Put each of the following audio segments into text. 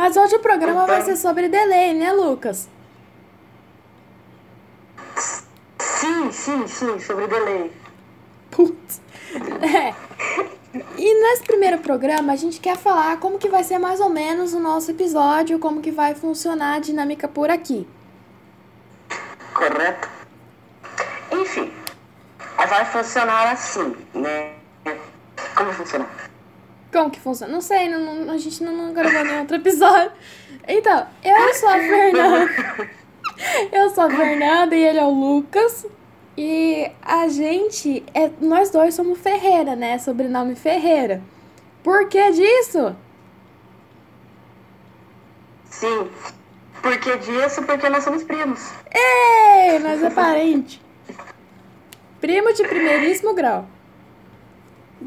Mas hoje o programa vai ser sobre delay, né, Lucas? Sim, sim, sim, sobre delay. Putz. É. E nesse primeiro programa a gente quer falar como que vai ser mais ou menos o nosso episódio, como que vai funcionar a dinâmica por aqui. Correto. Enfim, vai funcionar assim, né? Como funciona? Como que funciona? Não sei, não, não- a gente não, não gravou nenhum outro episódio. Então, eu sou a Fernanda. Eu sou a Fernanda e ele é o Lucas. E a gente, é, nós dois somos Ferreira, né? Sobrenome Ferreira. Por que disso? Sim. Por que disso? Porque nós somos primos. Ei, nós é parente. Primo de primeiríssimo grau.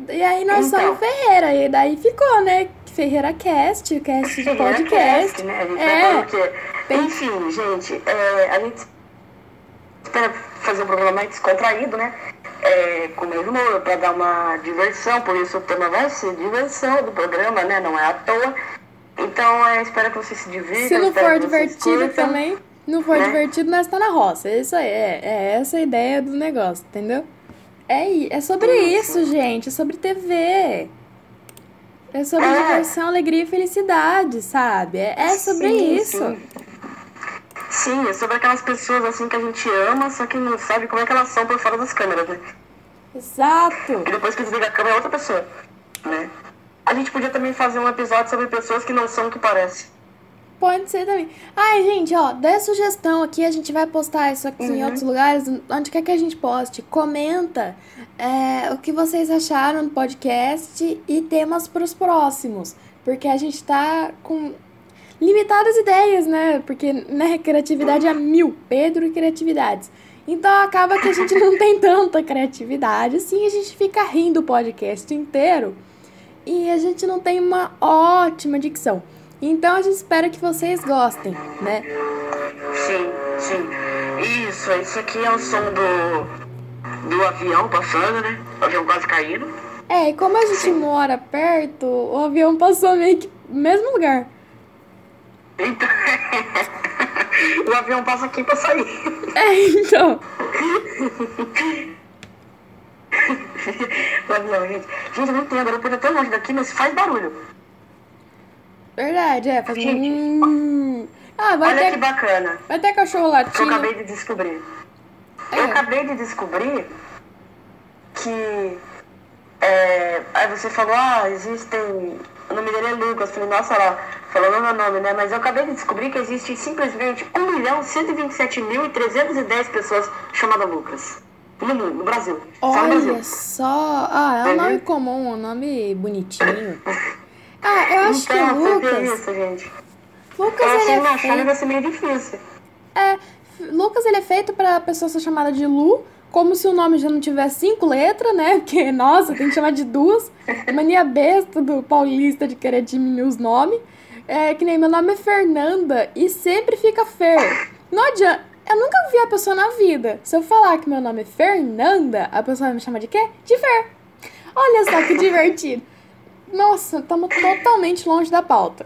E aí nós Então. somos Ferreira. E daí ficou, né? Ferreira Cast, cast de podcast. Cast, né? A gente É. o quê? Enfim, gente, é, a gente espera fazer um programa mais descontraído, né? É, com meu humor, pra dar uma diversão, por isso o tema vai ser diversão do programa, né? Não é à toa. Então, é, espero que vocês se divirtam. Se não for divertido curtam. também, não for né? divertido, nós tá na roça. Isso aí, é, é essa a ideia do negócio, entendeu? É, é sobre Isso. isso, gente, é sobre TV. É sobre É. diversão, alegria e felicidade, sabe? É, é sobre Sim, isso. Sim. Sim, é sobre aquelas pessoas assim que a gente ama, só que não sabe como é que elas são por fora das câmeras, né? Exato. E depois que desliga a câmera é outra pessoa, né? A gente podia também fazer um episódio sobre pessoas que não são o que parecem. Pode ser também. Ai, gente, ó, dê sugestão aqui, a gente vai postar isso aqui em Uhum. outros lugares, onde quer que a gente poste. Comenta é, o que vocês acharam do podcast e temas para os próximos. Porque a gente tá com limitadas ideias, né? Porque, né, criatividade é mil. Pedro e criatividades. Então acaba que a gente não tem tanta criatividade, assim, a gente fica rindo o podcast inteiro e a gente não tem uma ótima dicção. Então a gente espera que vocês gostem, né? Sim, sim. Isso, isso aqui é o som do, do avião passando, né? O avião quase caindo. É, e como a gente mora perto, o avião passou meio que no mesmo lugar. Então, o avião passa aqui pra sair. É, então. o avião, gente. Gente, eu não entendo, aeroporto é tão longe daqui, mas faz barulho. Verdade, é. Faz Gente, um... Ah, vai Olha que ter, bacana. vai ter cachorro que eu latindo. acabei de descobrir. É. Eu acabei de descobrir que. É, aí você falou, ah, existem. O nome dele é Lucas. Eu falei, nossa, ela falou meu nome, né? Mas eu acabei de descobrir que existe simplesmente 1 milhão 127 mil e 310 pessoas chamadas Lucas. No mundo, no Brasil. Só no Brasil. Olha só. Ah, é um nome comum, um nome bonitinho. Ah, eu acho que então, o você vê Lucas. isso, gente. Lucas, Eu ele assim, é feito. vai ser meio difícil. É, Lucas ele é feito pra pessoa ser chamada de Lu, como se o nome já não tivesse cinco letras, né? Porque, nossa, tem que chamar de duas. Mania besta do paulista de querer diminuir os nomes. É que nem meu nome é Fernanda e sempre fica Fer. Não adianta. Eu nunca vi a pessoa na vida. Se eu falar que meu nome é Fernanda, a pessoa vai me chamar de quê? De Fer. Olha só que divertido. Nossa, estamos totalmente longe da pauta.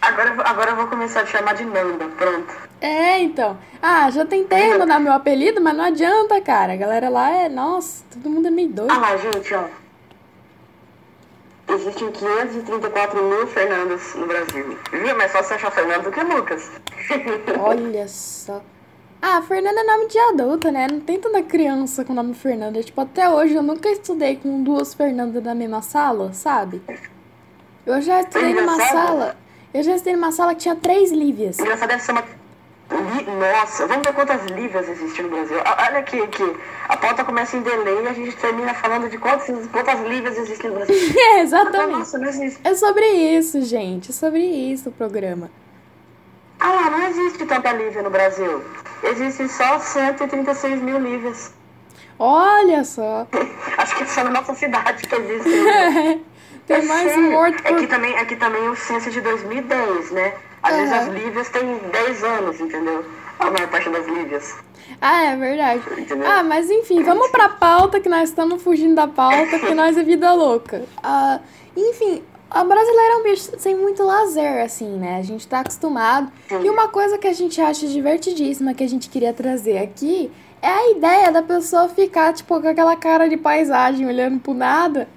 Agora, eu vou- agora eu vou começar a te chamar de Nanda, pronto. É, então. Ah, já tentei mudar meu apelido, mas não adianta, cara. A galera lá é. Nossa, todo mundo é meio doido. Ah lá, gente, ó. Existem 534 mil Fernandas no Brasil. Viu? É mais fácil achar Fernando do que Lucas. Olha só. Ah, Fernanda é nome de adulta, né? Não tem tanta criança com nome Fernanda. Tipo, até hoje eu nunca estudei com duas Fernandas na mesma sala, sabe? Eu já estudei numa sala. Eu já estudei numa sala que tinha três Lívias. Engraçado deve ser uma. Li- Nossa, vamos ver quantas Lívias existem no Brasil. Ah, Olha aqui, aqui. A pauta começa em delay e a gente termina falando de quantas, quantas Lívias existem no Brasil. É, exatamente. Nossa, não existe. É sobre isso, gente. É sobre isso o programa. Ah lá, não existe tanta Lívia no Brasil. Existem só 136 mil Lívias. Olha só. Acho que é só na nossa cidade que existe. Lívia. Tem É mais sério. morto por Aqui também, aqui também o censo é de 2010, né? Às vezes Aham. as lívias têm 10 anos, entendeu? A maior parte das lívias. Ah, é verdade. Entendeu? Ah, mas enfim, vamos pra pauta que nós estamos fugindo da pauta, porque nós é vida louca. Ah, enfim, A brasileira é um bicho sem muito lazer, assim, né? A gente tá acostumado. E uma coisa que a gente acha divertidíssima que a gente queria trazer aqui é a ideia da pessoa ficar, tipo, com aquela cara de paisagem olhando pro nada.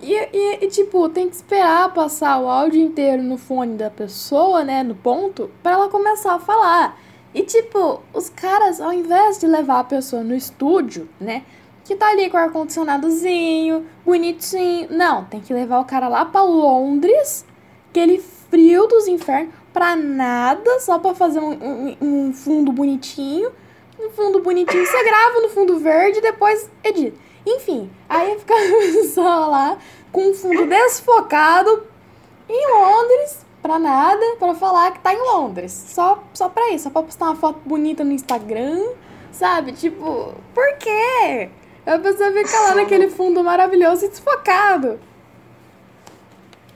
E, e, e, tipo, tem que esperar passar o áudio inteiro no fone da pessoa, né? No ponto, pra ela começar a falar. E, tipo, os caras, ao invés de levar a pessoa no estúdio, né? Que tá ali com o ar-condicionadozinho, bonitinho. Não, tem que levar o cara lá pra Londres, aquele frio dos infernos, pra nada, só pra fazer um, um, um fundo bonitinho. Um fundo bonitinho, você grava no fundo verde depois edita. Enfim, aí fica pessoa lá com um fundo desfocado em Londres, pra nada, pra falar que tá em Londres. Só, só pra isso, só pra postar uma foto bonita no Instagram, sabe? Tipo, por quê? A pessoa fica lá naquele fundo maravilhoso e desfocado.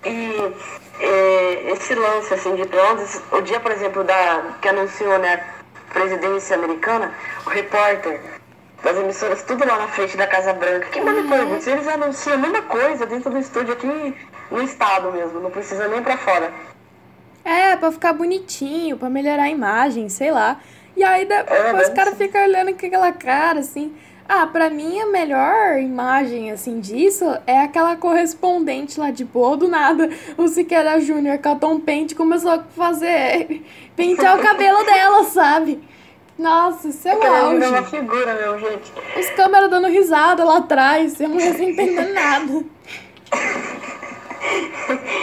E é, esse lance assim de Londres, o dia, por exemplo, da, que anunciou né, a presidência americana, o repórter das emissoras, tudo lá na frente da Casa Branca. Que pergunta, se eles anunciam a mesma coisa dentro do estúdio aqui no estado mesmo, não precisa nem pra fora. É, pra ficar bonitinho, pra melhorar a imagem, sei lá. E aí depois É, deve caras ser. ficam olhando com aquela cara, assim. Ah, pra mim a melhor imagem, assim, disso é aquela correspondente lá de boa do nada. O Siqueira Júnior a Tom Pente começou a fazer... pentear o cabelo dela, sabe? Nossa, isso é o é uma auge. figura, meu, gente. Os câmeras dando risada lá atrás, e a mulher sem entender nada.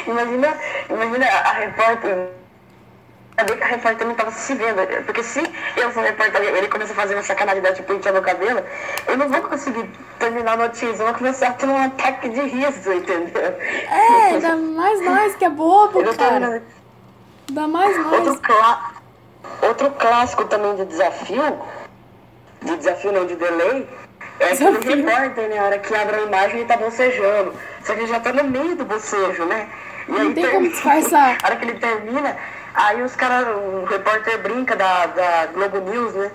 Imagina, imagina a repórter. Saber que a repórter não tava se vendo. Porque se eu sou repórter ele começa a fazer uma sacanagem de pentear meu cabelo, eu não vou conseguir terminar a notícia. Eu vou começar a ter um ataque de riso, entendeu? É, ainda mais nós que é bobo, cara. Ainda mais Outro, nós. clá- Outro clássico também de desafio, de desafio não, de delay, é aquele repórter, né? A hora que abre a imagem e tá bocejando. Só que ele já tá no meio do bocejo, né? E Não tem como disfarçar. A hora que ele termina, aí os caras, o repórter brinca da, da Globo News, né?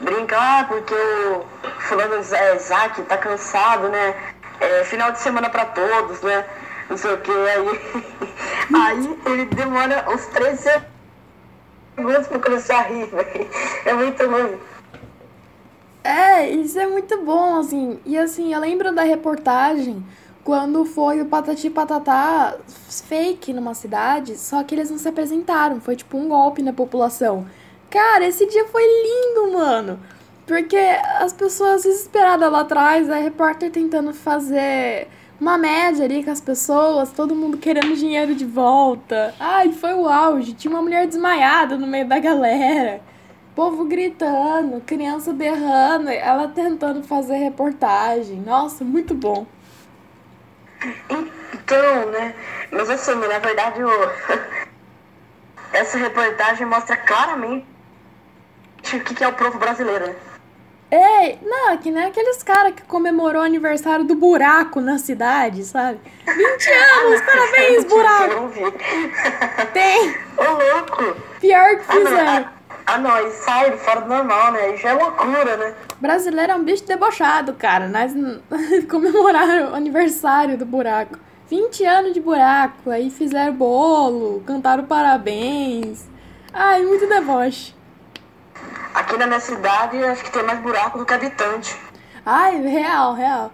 Brinca, ah, porque o fulano é, Isaac tá cansado, né? É, final de semana pra todos, né? Não sei o que, aí, aí ele demora uns 13 segundos pra começar a rir, velho. É muito ruim. É, isso é muito bom, assim. E assim, eu lembro da reportagem quando foi o Patati Patatá fake numa cidade, só que eles não se apresentaram. Foi tipo um golpe na população. Cara, esse dia foi lindo, mano. Porque as pessoas desesperadas lá atrás, a repórter tentando fazer uma média ali com as pessoas, todo mundo querendo dinheiro de volta. Ai, foi o auge. Tinha uma mulher desmaiada no meio da galera. Povo gritando, criança berrando, ela tentando fazer reportagem. Nossa, muito bom. Então, né? Mas assim, na verdade, essa reportagem mostra claramente o que é o povo brasileiro, né? Ei, não, que nem aqueles caras que comemorou o aniversário do buraco na cidade, sabe? 20 anos, parabéns, Eu buraco! Tem! Ô, louco! Pior que Ah, fizeram. ah, ah, não, aí sai fora do normal, né? Aí já é loucura, né? Brasileiro é um bicho debochado, cara. Nós comemoraram o aniversário do buraco. 20 anos de buraco, aí fizeram bolo, cantaram parabéns. Ai, muito deboche. Aqui na minha cidade, acho que tem mais buraco do que habitante. Ai, real, real.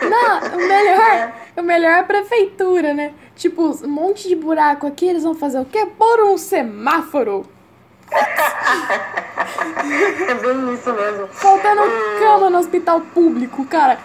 Não, o melhor, o melhor é a prefeitura, né? Tipo, um monte de buraco aqui, eles vão fazer o quê? Pôr um semáforo. É bem isso mesmo. Faltando Hum. cama no hospital público, cara.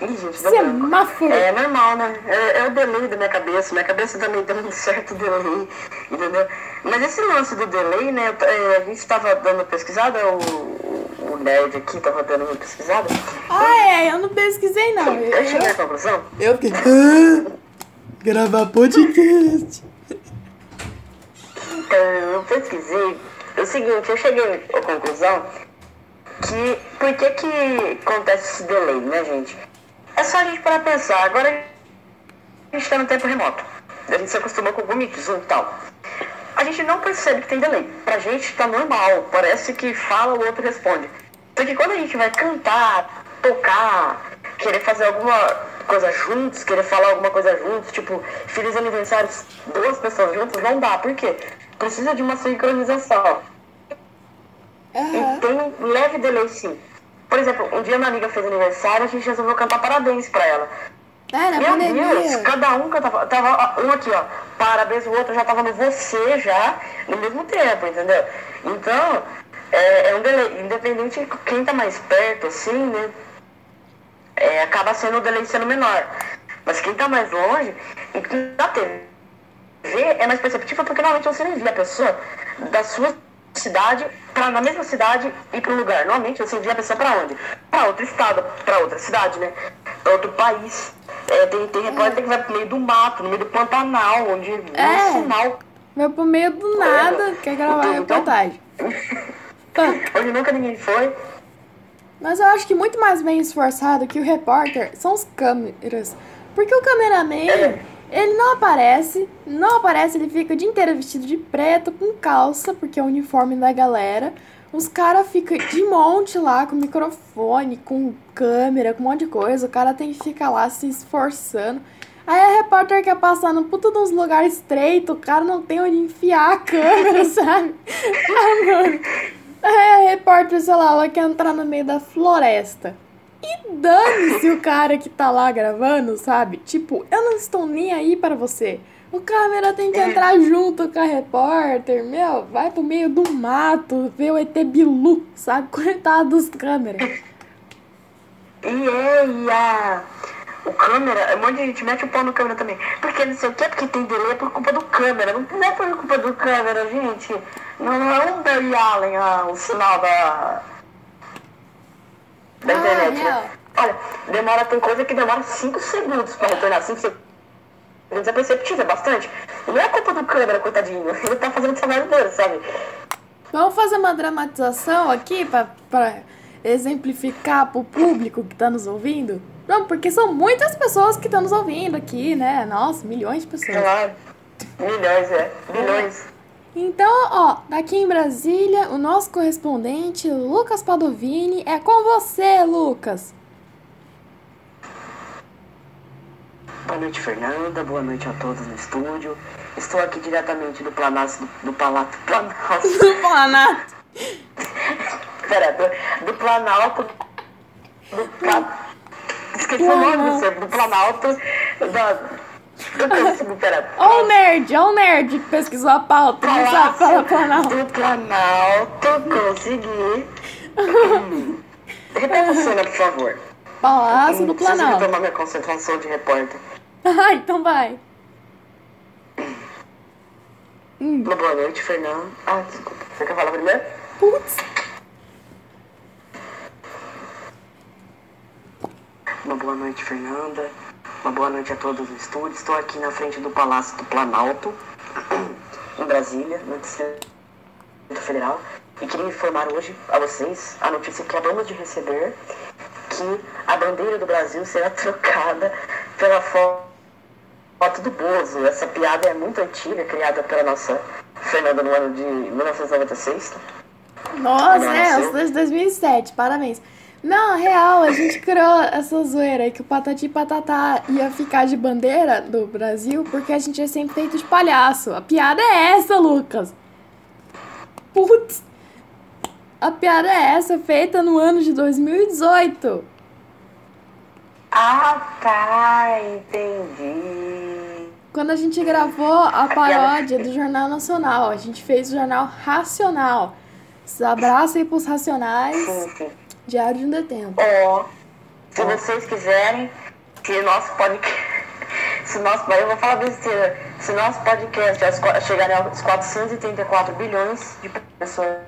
Ih, gente. Semáforo. É normal, né? É, é o delay da minha cabeça. Minha cabeça também tem um certo delay, entendeu? Mas esse lance do delay, né? é, a gente estava dando pesquisada, o, o, nerd aqui estava dando uma pesquisada. Ah, é, eu não pesquisei, não. Eu, Eu cheguei à conclusão eu fiquei. "Ah, gravar podcast. Então, eu pesquisei o seguinte, eu cheguei à conclusão que por que que acontece esse delay, né, gente? É só a gente parar pra pensar. Agora a gente tá no tempo remoto. A gente se acostumou com o Meet, Zoom e tal. A gente não percebe que tem delay. Pra gente tá normal. Parece que fala, o outro responde. Só que quando a gente vai cantar, tocar, querer fazer alguma coisa juntos, querer falar alguma coisa juntos, tipo, feliz aniversário, duas pessoas juntas, não dá. Por quê? Precisa de uma sincronização. Aham. E tem um leve delay sim. Por exemplo, um dia minha amiga fez aniversário, a gente resolveu cantar parabéns pra ela. Na Meu pandemia. Deus, cada um cantava. Tava um aqui, ó. Parabéns, o outro já tava no você já, no mesmo tempo, entendeu? Então, é, é um delay. Independente de quem tá mais perto, assim, né? é, acaba sendo o delay sendo menor. Mas quem tá mais longe, e na TV é mais perceptível porque normalmente você não envia a pessoa da sua cidade para na mesma cidade ir para um lugar. Normalmente você envia a pessoa para onde? Para outro estado, para outra cidade, né? Para outro país. É, tem, tem repórter que vai pro meio do mato, no meio do Pantanal, onde É. é. sinal, Meu pro meio do nada quer gravar Então- reportagem. Onde nunca ninguém foi. Mas eu acho que muito mais bem esforçado que o repórter são os câmeras. Porque o cameraman, É. ele não aparece, não aparece, ele fica o dia inteiro vestido de preto, com calça, porque é o uniforme da galera. Os caras ficam de monte lá, com microfone, com câmera, com um monte de coisa. O cara tem que ficar lá se esforçando. Aí a repórter quer passar no puta de uns lugares estreitos, o cara não tem onde enfiar a câmera, sabe? Ah, mano. Aí a repórter, sei lá, ela quer entrar no meio da floresta. E dane-se o cara que tá lá gravando, sabe? Tipo, eu não estou nem aí para você. O câmera tem que entrar junto com a repórter, meu, vai pro meio do mato, ver o ET Bilu, sabe? Coitado dos câmeras. E é, a. O câmera, um monte de gente mete o pau no câmera também. Porque não sei o que, porque tem delay é por culpa do câmera. Não é por culpa do câmera, gente. Não, não é um Barry Allen ah, o sinal da. Da Ah, internet, né? Olha, demora, tem coisa que demora 5 segundos pra retornar. 5 segundos é perceptível, é bastante. Não é culpa do câmera, coitadinho. Ele tá fazendo o trabalho dele, sabe? Vamos fazer uma dramatização aqui pra, pra exemplificar pro público que tá nos ouvindo? Não, porque são muitas pessoas que estão nos ouvindo aqui, né? Nossa, milhões de pessoas. Claro. Milhões, é. Milhões. Então, ó, daqui em Brasília, o nosso correspondente, Lucas Padovini, é com você, Lucas. Boa noite, Fernanda. Boa noite a todos no estúdio. Estou aqui diretamente do Planalto do, do Planalto. Planalto. Do Planalto. Pera, do, do Planalto. Do Pla... Esqueci o nome do, do Planalto. Da. Do. Ó o nerd, ó o nerd que pesquisou a pauta, não sabe falar Planalto. do Planalto. Consegui. Hum. Repete a cena, por favor. Palácio do Preciso Planalto. retomar minha concentração de repórter. Ah, então vai. Uma boa noite, Fernanda. Ah, desculpa. Você quer falar primeiro? Putz. Uma boa noite, Fernanda. Uma boa noite a todos no estúdio. Estou aqui na frente do Palácio do Planalto, em Brasília, no Distrito Federal. E queria informar hoje a vocês a notícia que acabamos de receber que a bandeira do Brasil será trocada pela fo- foto do Bozo. Essa piada é muito antiga, criada pela nossa Fernanda no ano de 1996. Nossa, é, sou de 2007, parabéns. Não, real, a gente criou essa zoeira aí que o Patati e Patatá ia ficar de bandeira do Brasil porque a gente é sempre feito de palhaço. A piada é essa, Lucas. Putz. A piada é essa, feita no ano de 2018. Ah, tá, entendi. Quando a gente gravou a paródia do Jornal Nacional, a gente fez o Jornal Racional. Abraço aí pros Racionais, Sim, sim. Diário de um Detento. Ó, se vocês quiserem, se nosso podcast. Se nosso, eu vou falar besteira. Se nosso podcast chegar aos 434 bilhões de pessoas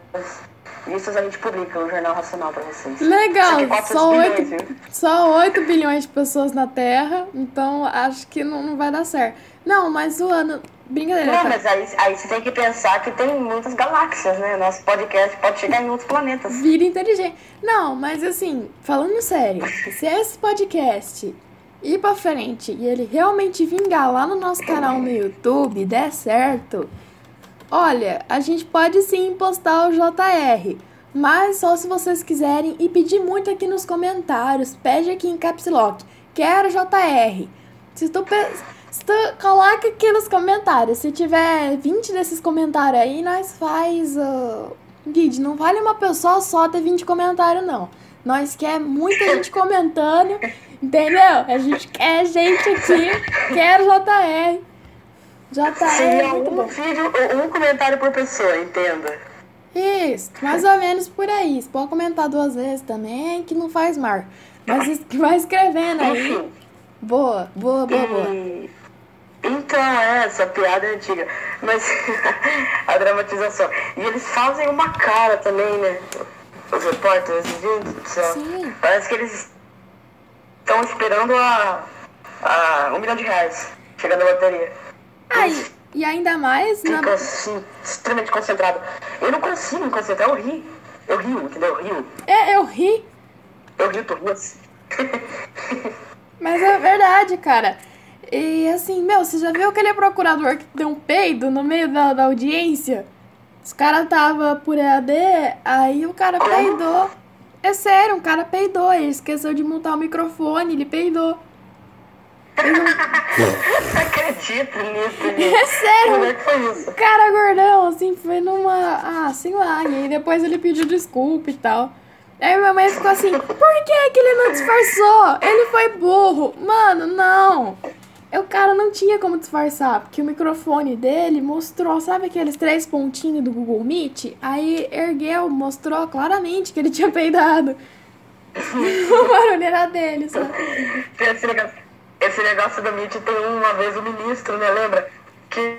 vistas, a gente publica o Jornal Racional pra vocês. Legal, Só que 400 só bilhões, 8, viu? só 8 bilhões de pessoas na Terra, então acho que não, não vai dar certo. Não, mas o ano. Brincadeira, Não, tá? mas aí, aí você tem que pensar que tem muitas galáxias, né? Nosso podcast pode chegar em outros planetas. Vida inteligente. Não, mas assim, falando sério, se esse podcast ir pra frente e ele realmente vingar lá no nosso canal no YouTube, der certo, olha, a gente pode sim postar o JR. Mas só se vocês quiserem e pedir muito aqui nos comentários. Pede aqui em Caps Lock. quero JR. Se tu, se tu coloca aqui nos comentários, se tiver 20 desses comentários aí, nós faz. Uh... Guide, não vale uma pessoa só ter 20 comentários, não. Nós quer muita gente comentando, entendeu? A gente quer gente aqui, quer JR. JR. Seria é um vídeo, um comentário por pessoa, entenda. Isso, mais ou menos por aí. Você pode comentar duas vezes também, que não faz mal. Mas vai escrevendo aí. Boa, boa, boa, boa. Então, é, essa piada é antiga. Mas a dramatização. E eles fazem uma cara também, né? Os repórteres, gente do céu. Sim. Parece que eles estão esperando a, a um milhão de reais chegando na loteria. Ai, e ainda mais. Fica na... assim, extremamente concentrado. Eu não consigo me concentrar, eu ri. Eu rio, entendeu? Eu rio. É, eu ri. Eu rio, rio assim. Mas é verdade, cara. E assim, meu, você já viu aquele procurador que deu um peido no meio da, da audiência? Os caras tava por EAD, aí o cara peidou. É sério, um cara peidou, ele esqueceu de montar o microfone, ele peidou. Ele não... acredito nisso, É sério. Como é que foi isso? Cara gordão, assim, foi numa. Ah, sei lá. E aí depois ele pediu desculpa e tal. Aí minha mãe ficou assim, por que, que ele não disfarçou? Ele foi burro. Mano, não. O cara não tinha como disfarçar, porque o microfone dele mostrou, sabe aqueles três pontinhos do Google Meet? Aí ergueu, mostrou claramente que ele tinha peidado. o barulho era dele, sabe? Esse negócio, esse negócio do Meet tem uma vez o ministro, né? Lembra? Que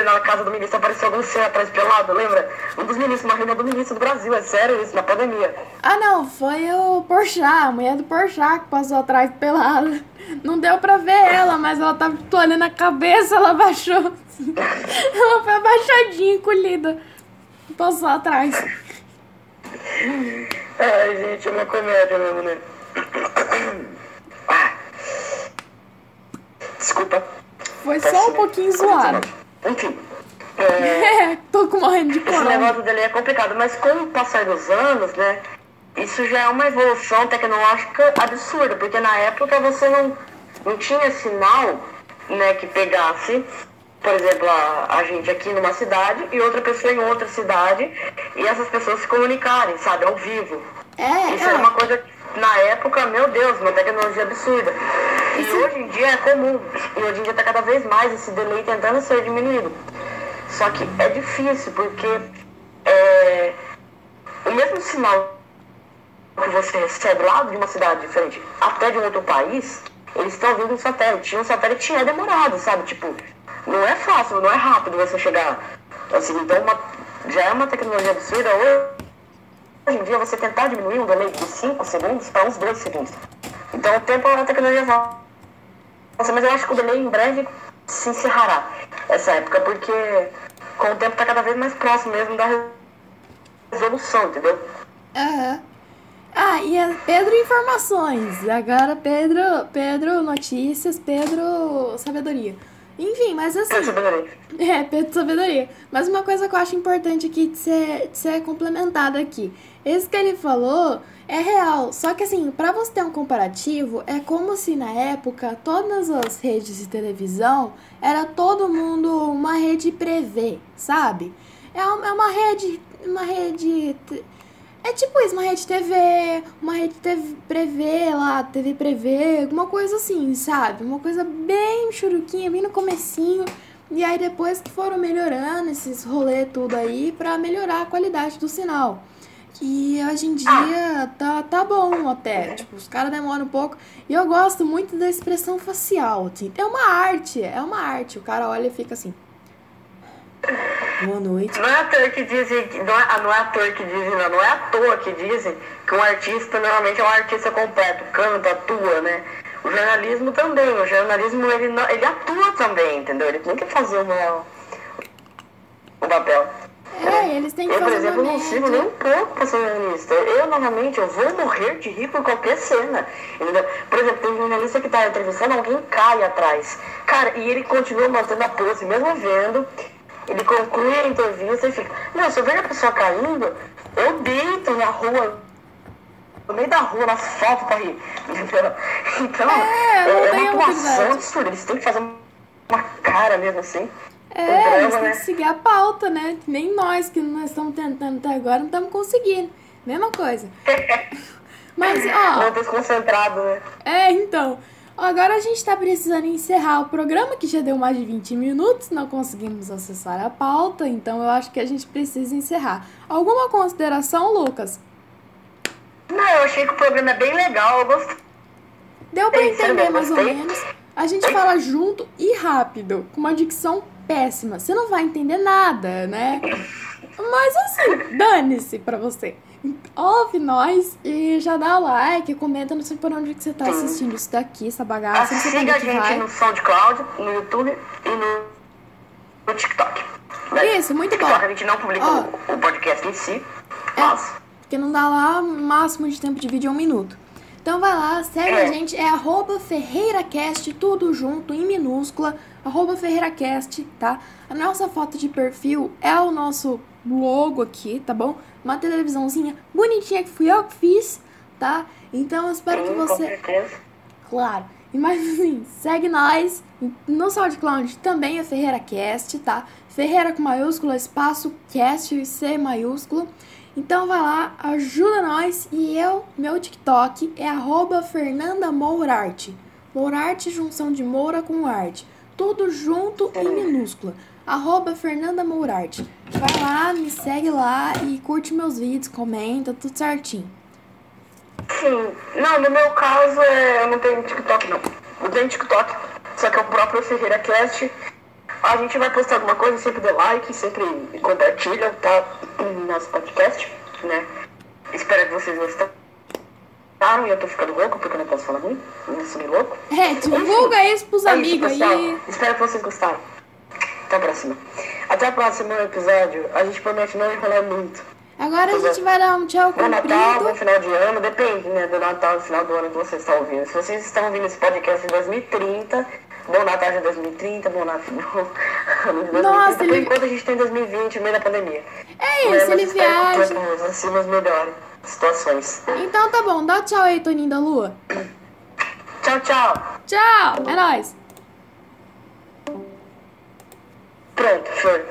na casa do ministro apareceu algum ser atrás pelado, lembra? Um dos ministros, uma reunião do ministro do Brasil, é sério isso, na pandemia. Ah não, foi o Porchat, a mulher do Porchat que passou atrás pelada. Não deu pra ver ela, mas ela tava olhando a cabeça, ela baixou. ela foi abaixadinha, encolhida. Passou atrás. Ai, gente, é uma comédia mesmo, né? Desculpa. Foi só um pouquinho zoado. Enfim. É, tô com morrendo de corona. Esse negócio dele é complicado, mas com o passar dos anos, né? Isso já é uma evolução tecnológica absurda, porque na época você não, não tinha sinal né, que pegasse, por exemplo, a, a gente aqui numa cidade e outra pessoa em outra cidade, e essas pessoas se comunicarem, sabe, ao vivo. É, Isso é. era uma coisa na época, meu Deus, uma tecnologia absurda. E hoje em dia é comum. E hoje em dia está cada vez mais esse delay tentando ser diminuído. Só que é difícil, porque é, o mesmo sinal que você recebe lá de uma cidade diferente, até de um outro país, eles estão vindo um satélite. E um satélite é demorado, sabe? Tipo, não é fácil, não é rápido você chegar. Assim, então uma- já é uma tecnologia absurda. Hoje em dia, você tentar diminuir um delay de 5 segundos para uns 2 segundos. Então, o tempo é uma tecnologia avança, mas eu acho que o delay em breve se encerrará essa época, porque com o tempo está cada vez mais próximo mesmo da resolução, entendeu? Aham. Ah, e a Pedro Informações. Agora Pedro, Pedro Notícias, Pedro Sabedoria. Enfim, mas assim. Sabedoria. É, Pedro Sabedoria. Mas uma coisa que eu acho importante aqui de ser, de ser complementada aqui. Esse que ele falou é real. Só que assim, pra você ter um comparativo, é como se na época todas as redes de televisão era todo mundo uma rede prevê, sabe? É uma, é uma rede. Uma rede. É tipo isso, uma rede TV, uma rede TV prevê lá, TV prevê, alguma coisa assim, sabe? Uma coisa bem churuquinha, bem no comecinho. E aí depois que foram melhorando esses rolê tudo aí pra melhorar a qualidade do sinal. E hoje em dia tá, tá bom até. Tipo, os caras demoram um pouco. E eu gosto muito da expressão facial. Assim. É uma arte, é uma arte. O cara olha e fica assim. Boa noite. Não é ator que dizem, que- não é, ah, não é ator que dizem, não, não é à toa que dizem que um artista normalmente é um artista completo, canta, atua, né? O jornalismo também, o jornalismo ele, não, ele atua também, entendeu? Ele tem que fazer uma, um papel. É, eles têm que Eu, por fazer exemplo, uma não sigo média. nem um pouco pra ser jornalista. Eu, novamente, eu vou morrer de rir por qualquer cena. Entendeu? Por exemplo, tem um jornalista que tá entrevistando, alguém cai atrás. Cara, e ele continua mantendo a pose, mesmo vendo. Ele conclui a entrevista e fica, não, se eu ver a pessoa caindo, eu deito na rua, no meio da rua, no asfalto pra rir. Entendeu? Então, É, é, tem uma atuação absurda. Eles têm que fazer uma cara mesmo assim. É, drama, eles têm né? que seguir a pauta, né? Que Nem nós que nós estamos tentando até agora não estamos conseguindo. Mesma coisa. Mas, ó, Não desconcentrado, né? é, então. Agora a gente tá precisando encerrar o programa, que já deu mais de 20 minutos, não conseguimos acessar a pauta, então eu acho que a gente precisa encerrar. Alguma consideração, Lucas? Não, eu achei que o programa é bem legal. Eu gostei. Deu pra Sim, sim, entender mais ou menos. A gente fala junto e rápido, com uma dicção péssima. Você não vai entender nada, né? Mas assim, dane-se pra você. Ouve nós e já dá like, comenta, não sei por onde que você tá Sim. assistindo isso daqui, essa bagaça, Siga a gente vai. no SoundCloud, no YouTube e no, no TikTok. né? Isso, muito TikTok bom. a gente não publica Ó. o, o podcast em si, É. mas Porque não dá lá, o máximo de tempo de vídeo é um minuto. Então vai lá, segue É. a gente, é arroba FerreiraCast, tudo junto, em minúscula, arroba FerreiraCast, tá? A nossa foto de perfil é o nosso logo aqui, tá bom? Uma televisãozinha bonitinha que fui eu que fiz, tá? Então eu espero que sim, com você certeza. Claro. E mais assim, segue nós no SoundCloud também é Ferreira Cast, tá? Ferreira com maiúscula, espaço, cast e C maiúsculo. Então vai lá, ajuda nós e eu, meu TikTok é arroba Fernanda Mourarte. Mourarte, junção de Moura com arte. Tudo junto em minúscula. Arroba Fernanda Mourarte. Vai lá, me segue lá e curte meus vídeos, comenta, tudo certinho. Sim. Não, no meu caso, é, eu não tenho TikTok, não. Eu tenho TikTok, só que é o próprio Ferreira Cast. A gente vai postar alguma coisa, sempre dê like, sempre compartilha, tá? No nosso podcast, né? Espero que vocês gostaram. E eu tô ficando louco, porque eu não posso falar muito. Eu sou meio louco. É, divulga isso pros É amigos aí. Espero que vocês gostaram. Até a próxima. Até o próximo episódio. A gente promete não enrolar muito. Agora a gente vai dar um tchau Bom Natal, bom final de ano, depende, né, do Natal, do final do ano que vocês estão ouvindo. Se vocês estão ouvindo esse podcast em 2030, bom Natal de 2030, bom Natal ano de 2030. Nossa, Por ele- enquanto a gente tem 2020, no meio da pandemia. É Né, isso, mas ele que viaja. todos assim nos melhorem situações. Então tá bom, dá tchau aí, Toninho da Lua. Tchau, tchau. Tchau, é nóis. Pronto, foi.